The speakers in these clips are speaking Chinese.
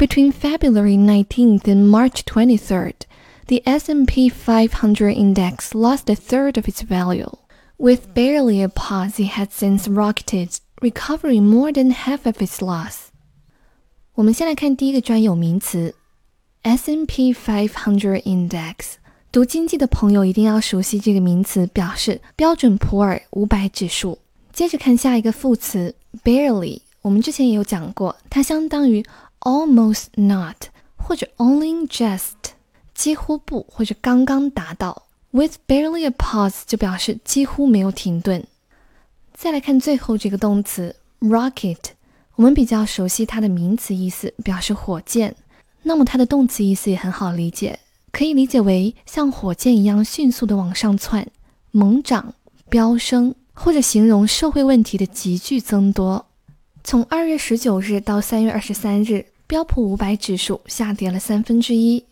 Between February 19th and March 23rd, the S&P 500 index lost a third of its value. With barely a pause, it has since rocketed, recovering more than half of its loss. 我们先来看第一个专有名词 S&P 500 index。读经济的朋友一定要熟悉这个名词，表示标准普尔五百指数。接着看下一个副词 barely，我们之前也有讲过，它相当于 almost not 或者 only just，几乎不或者刚刚达到。With barely a pause 就表示几乎没有停顿。再来看最后这个动词 rocket，我们比较熟悉它的名词意思，表示火箭。那么它的动词意思也很好理解。可以理解为像火箭一样迅速的往上窜、猛涨、飙升，或者形容社会问题的急剧增多。从二月十九日到三月二十三日，标普五百指数下跌了三分之一。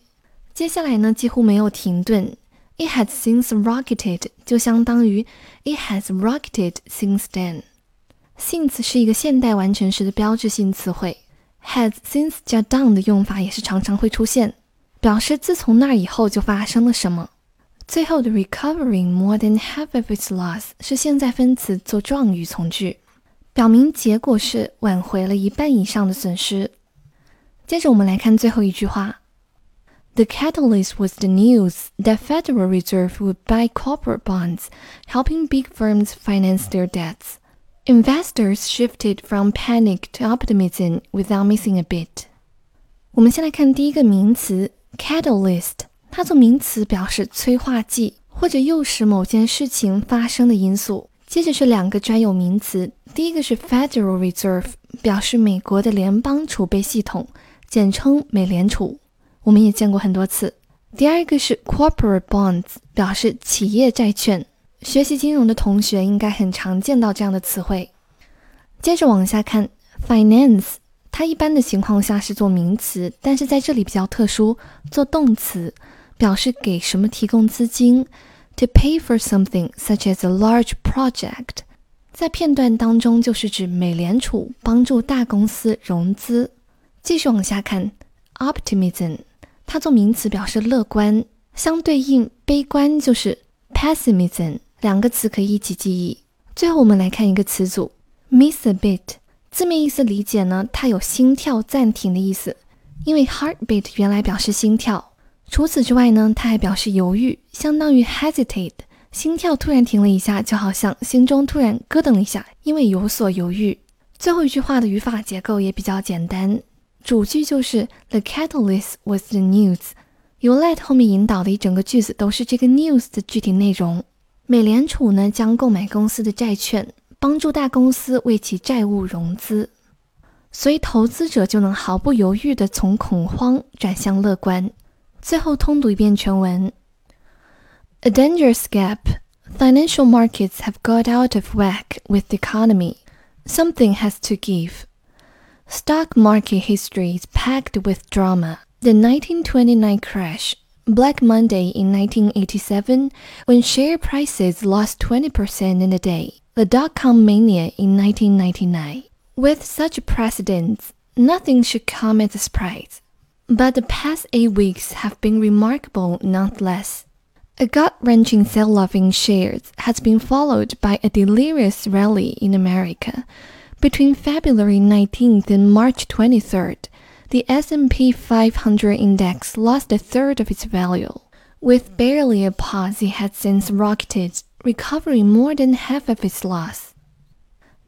接下来呢，几乎没有停顿。It has since rocketed 就相当于 It has rocketed since then。since 是一个现代完成时的标志性词汇，has since 加 done 的用法也是常常会出现。表示自从那以后就发生了什么。最后的 recovering more than half of its loss 是现在分词做状语从句，表明结果是挽回了一半以上的损失。接着我们来看最后一句话：The catalyst was the news that Federal Reserve would buy corporate bonds, helping big firms finance their debts. Investors shifted from panic to optimism without missing a bit. 我们先来看第一个名词 Catalyst，它做名词表示催化剂或者诱使某件事情发生的因素。接着是两个专有名词，第一个是 Federal Reserve，表示美国的联邦储备系统， 简称美联储，我们也见过很多次。第二个是 Corporate Bonds，表示企业债券。学习金融的同学应该很常见到这样的词汇。接着往下看 Finance。它一般的情况下是做名词，但是在这里比较特殊，做动词，表示给什么提供资金。To pay for something such as a large project，在片段当中就是指美联储帮助大公司融资。继续往下看，optimism，它做名词表示乐观，相对应悲观就是 pessimism，两个词可以一起记忆。最后我们来看一个词组，miss a bit。字面意思理解呢，它有心跳暂停的意思，因为 heartbeat 原来表示心跳。除此之外呢，它还表示犹豫，相当于 hesitate，心跳突然停了一下，就好像心中突然咯噔一下，因为有所犹豫。最后一句话的语法结构也比较简单，主句就是 the catalyst was the news，由 let 后面引导的一整个句子都是这个 news 的具体内容。美联储呢将购买公司的债券。帮助大公司为其债务融资，所以投资者就能毫不犹豫地从恐慌转向乐观。最后通读一遍全文：A dangerous gap. Financial markets have got out of whack with the economy. Something has to give. Stock market history is packed with drama. The 1929 crash, Black Monday in 1987, when share prices lost 20% in a day the dot-com mania in 1999. With such precedents, nothing should come as a surprise. But the past eight weeks have been remarkable nonetheless. A gut-wrenching sell-off in shares has been followed by a delirious rally in America. Between February 19th and March 23rd, the S&P 500 index lost a third of its value. With barely a pause, it had since rocketed recovering more than half of its loss.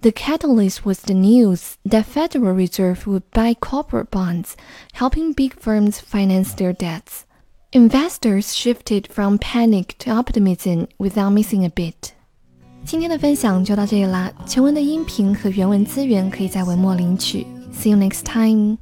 The catalyst was the news that Federal Reserve would buy corporate bonds, helping big firms finance their debts. Investors shifted from panic to optimism without missing a bit. 今天的分享就到这里啦，全文的音频和原文资源可以在文末领取。See you next time.